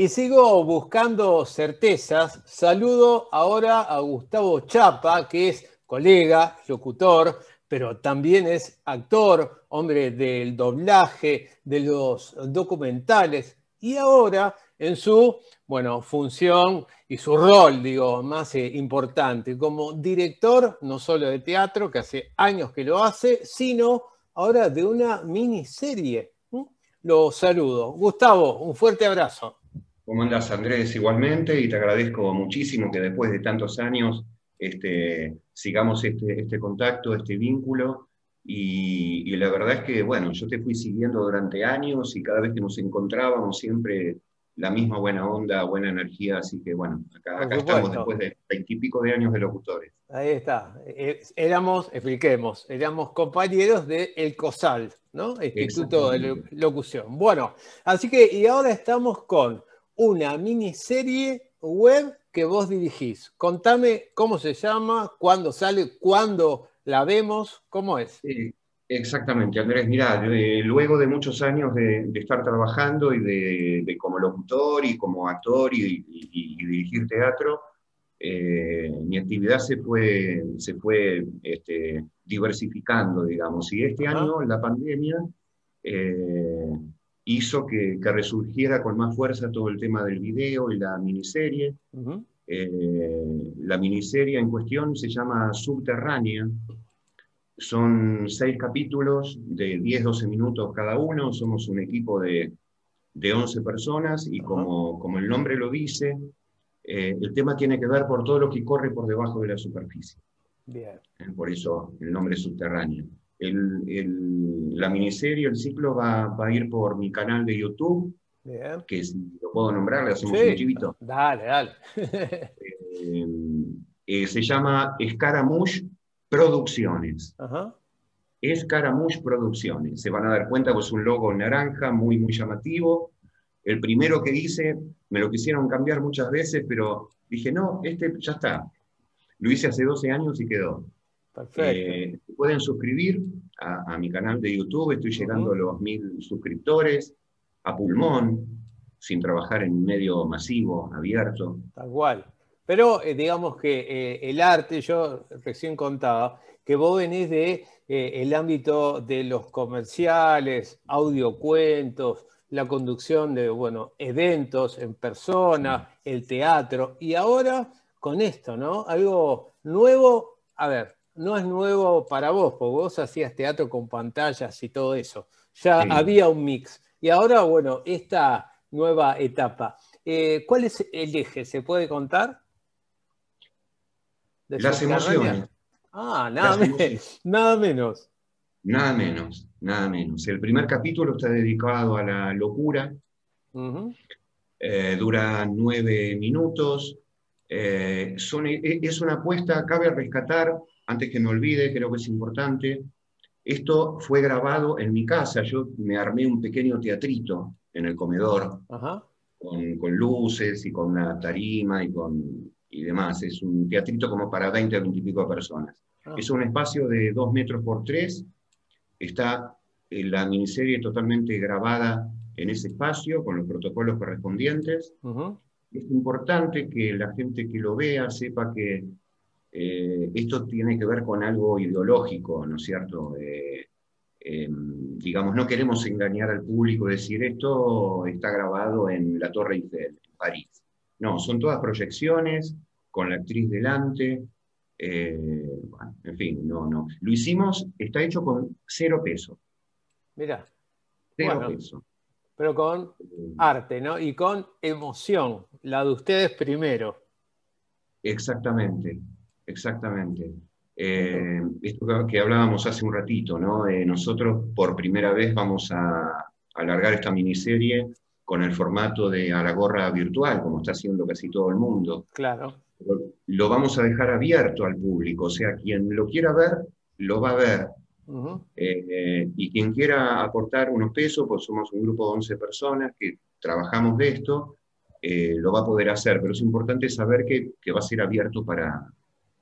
Y sigo buscando certezas. Saludo ahora a Gustavo Chapa, que es colega, locutor, pero también es actor, hombre del doblaje, de los documentales, y ahora en su, bueno, función y su rol, digo, más eh, importante, como director no solo de teatro, que hace años que lo hace, sino ahora de una miniserie. Lo saludo. Gustavo, un fuerte abrazo. ¿Cómo andas, Andrés? Igualmente, y te agradezco muchísimo que después de tantos años este, sigamos este, este contacto, este vínculo. Y, la verdad es que, bueno, yo te fui siguiendo durante años y cada vez que nos encontrábamos siempre la misma buena onda, buena energía, así que bueno, acá, estamos después de veintipico de años de locutores. Ahí está. Eh, éramos, expliquemos, éramos compañeros de El COSAL, ¿no? Instituto de Locución. Bueno, así que, y ahora estamos con una miniserie web que vos dirigís. Contame cómo se llama, cuándo sale, cuándo la vemos, cómo es. exactamente, Andrés. Mirá, luego de muchos años de, estar trabajando y de, como locutor y como actor y, dirigir teatro, eh, mi actividad se fue, se fue este, diversificando, digamos. Y este año, la pandemia, eh, hizo que, resurgiera con más fuerza todo el tema del video y la miniserie. Eh, la miniserie en cuestión se llama Subterránea. Son seis capítulos de 10-12 minutos cada uno. Somos un equipo de, de 11 personas y como, como, el nombre lo dice, eh, el tema tiene que ver por todo lo que corre por debajo de la superficie. Bien. Por eso el nombre es Subterránea. El, la miniserie, el ciclo va, va, a ir por mi canal de YouTube, que si lo puedo nombrar, le hacemos un chivito. Dale, dale. Eh, eh, se llama Escaramush Producciones. Ajá. Escaramush Producciones. Se van a dar cuenta, pues un logo naranja muy, muy llamativo. El primero que hice, me lo quisieron cambiar muchas veces, pero dije, no, este ya está. Lo hice hace 12 años y quedó. Eh, pueden suscribir a, mi canal de YouTube, estoy llegando a los mil suscriptores, a pulmón, sin trabajar en un medio masivo, abierto. Tal cual. Pero eh, digamos que eh, el arte, yo recién contaba, que vos venís de el ámbito de los comerciales, audiocuentos, la conducción de bueno, eventos en persona, el teatro, y ahora con esto, ¿no? Algo nuevo, a ver, no es nuevo para vos, porque vos hacías teatro con pantallas y todo eso. Ya había un mix. Y ahora, bueno, esta nueva etapa. Eh, ¿Cuál es el eje? ¿Se puede contar? Las emociones. Ah, nada, menos, nada menos. Nada menos, nada menos. El primer capítulo está dedicado a la locura. Eh, dura nueve minutos. Eh, es una apuesta, cabe rescatar antes que me olvide, creo que es importante, esto fue grabado en mi casa, yo me armé un pequeño teatrito en el comedor, Con, luces y con una tarima y, con, y demás. Es un teatrito como para 20 o 20 y pico personas. Ah. Es un espacio de 2 metros por 3, está eh, la miniserie totalmente grabada en ese espacio con los protocolos correspondientes. Es importante que la gente que lo vea sepa que eh, esto tiene que ver con algo ideológico, ¿no es cierto? Eh, em, digamos, no queremos engañar al público y decir esto está grabado en la Torre Eiffel, en París. No, son todas proyecciones con la actriz delante. Eh, en fin, no, no. Lo hicimos, está hecho con cero peso. Mira. Cero peso. Pero con arte, ¿no? Y con emoción, la de ustedes primero. Exactamente, exactamente. Eh, esto que hablábamos hace un ratito, ¿no? nosotros por primera vez vamos a alargar esta miniserie con el formato de a la gorra virtual, como está haciendo casi todo el mundo. Claro. Lo, vamos a dejar abierto al público, o sea, quien lo quiera ver, lo va a ver. Eh, y quien quiera aportar unos pesos, pues somos un grupo de 11 personas que trabajamos de esto, eh, lo va a poder hacer, pero es importante saber que, que va a ser abierto para,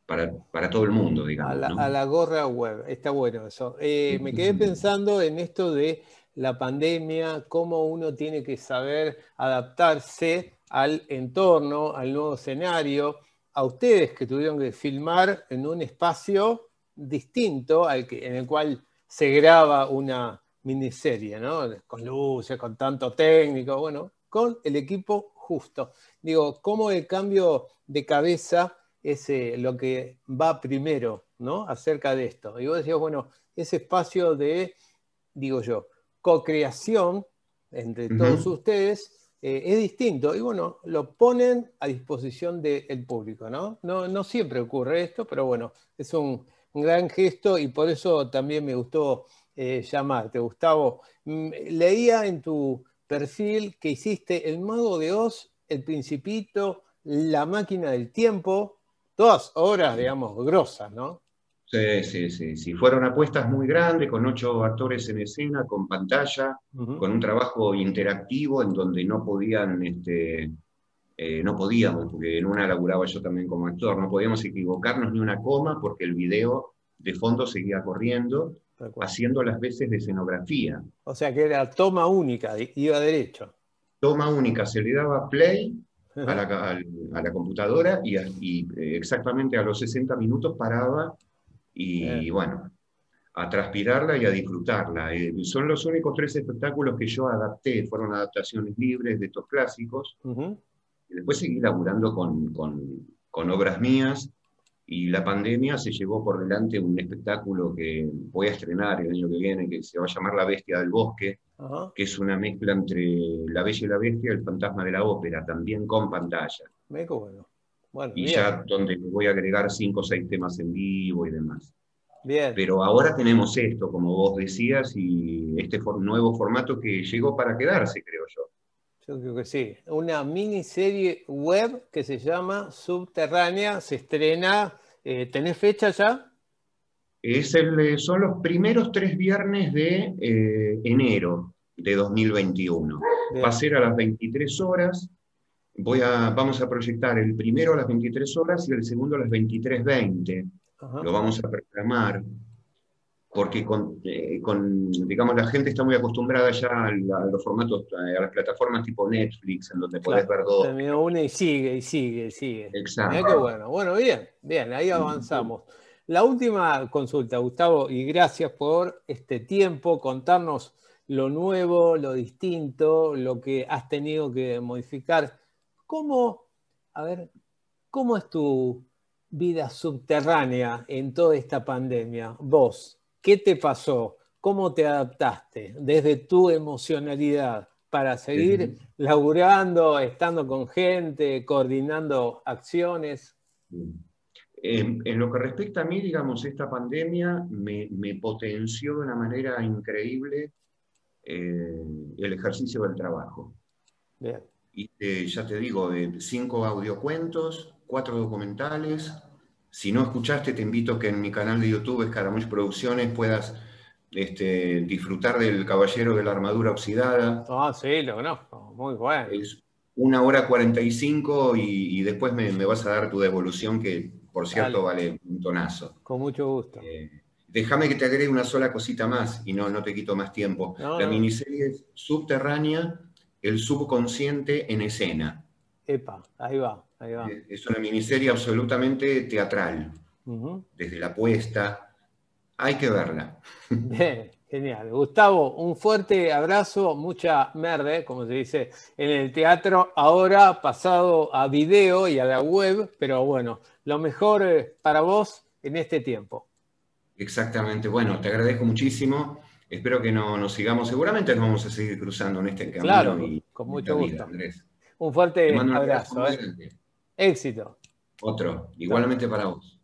para, todo el mundo, digamos. A la, gorra web, está bueno eso. Eh, me quedé pensando en esto de la pandemia, cómo uno tiene que saber adaptarse al entorno, al nuevo escenario, a ustedes que tuvieron que filmar en un espacio distinto al que, en el cual se graba una miniserie, ¿no? Con luces, con tanto técnico, bueno, con el equipo justo. Digo, ¿cómo el cambio de cabeza es eh, lo que va primero, ¿no? Acerca de esto. Y vos decías, bueno, ese espacio de, digo yo, co-creación entre todos ustedes eh, es distinto. Y bueno, lo ponen a disposición del público, ¿no? ¿no? ¿no? siempre ocurre esto, pero bueno, es un, gran gesto y por eso también me gustó eh, llamarte, Gustavo. Mm, leía en tu perfil que hiciste El Mago de Oz, El Principito, La Máquina del Tiempo, todas obras, digamos, grosas, ¿no? Sí, sí, sí, sí. Fueron apuestas muy grandes, con ocho actores en escena, con pantalla, con un trabajo interactivo en donde no podían, este, eh, no podíamos, porque en una laburaba yo también como actor, no podíamos equivocarnos ni una coma porque el video de fondo seguía corriendo, haciendo las veces de escenografía. O sea que era toma única, iba derecho. Toma única, se le daba play a la, computadora y, y, eh, exactamente a los 60 minutos paraba y bueno, a transpirarla y a disfrutarla. Eh, son los únicos tres espectáculos que yo adapté, fueron adaptaciones libres de estos clásicos. y después seguí laburando con, con, obras mías y la pandemia se llevó por delante un espectáculo que voy a estrenar el año que viene, que se va a llamar La Bestia del Bosque, que es una mezcla entre La Bella y la Bestia y El Fantasma de la Ópera, también con pantalla. Me bueno y ya donde voy a agregar cinco o seis temas en vivo y demás. Bien. Pero ahora tenemos esto, como vos decías, y este nuevo formato que llegó para quedarse, creo yo. Yo creo que sí. Una miniserie web que se llama Subterránea, se estrena. Eh, ¿Tenés fecha ya? Es el, eh, son los primeros tres viernes de eh, enero de 2021. Va a ser a las 23 horas voy a, vamos a proyectar el primero a las 23 horas y el segundo a las 23.20. Lo vamos a programar porque eh, con, digamos, la gente está muy acostumbrada ya a, los formatos, a las plataformas tipo Netflix, en donde puedes ver dos. Una y sigue, y sigue, y sigue. Exacto. bueno. Bueno, bien, bien, ahí avanzamos. La última consulta, Gustavo, y gracias por este tiempo, contarnos lo nuevo, lo distinto, lo que has tenido que modificar ¿Cómo, a ver, cómo es tu vida subterránea en toda esta pandemia? Vos, ¿qué te pasó? ¿Cómo te adaptaste desde tu emocionalidad para seguir laburando, estando con gente, coordinando acciones? En, lo que respecta a mí, digamos, esta pandemia me, potenció de una manera increíble eh, el ejercicio del trabajo. Bien ya te digo, de cinco audiocuentos, cuatro documentales. Si no escuchaste, te invito a que en mi canal de YouTube, Escaramouche Producciones, puedas este, disfrutar del Caballero de la Armadura Oxidada. Ah, sí, lo conozco, muy bueno. Es una hora cuarenta y cinco y después me, vas a dar tu devolución, que por cierto vale un tonazo. Con mucho gusto. Eh, déjame que te agregue una sola cosita más y no, no te quito más tiempo. la miniserie es subterránea el subconsciente en escena. Epa, ahí va, ahí va. Es una miniserie absolutamente teatral, desde la puesta. Hay que verla. Bien, genial. Gustavo, un fuerte abrazo, mucha merde, como se dice en el teatro, ahora pasado a video y a la web, pero bueno, lo mejor eh, para vos en este tiempo. Exactamente, bueno, te agradezco muchísimo Espero que no, nos sigamos. Seguramente nos vamos a seguir cruzando en este camino. Claro, con mucho gusto. Andrés. Un fuerte abrazo. ¿eh? Éxito. Otro, igualmente para vos.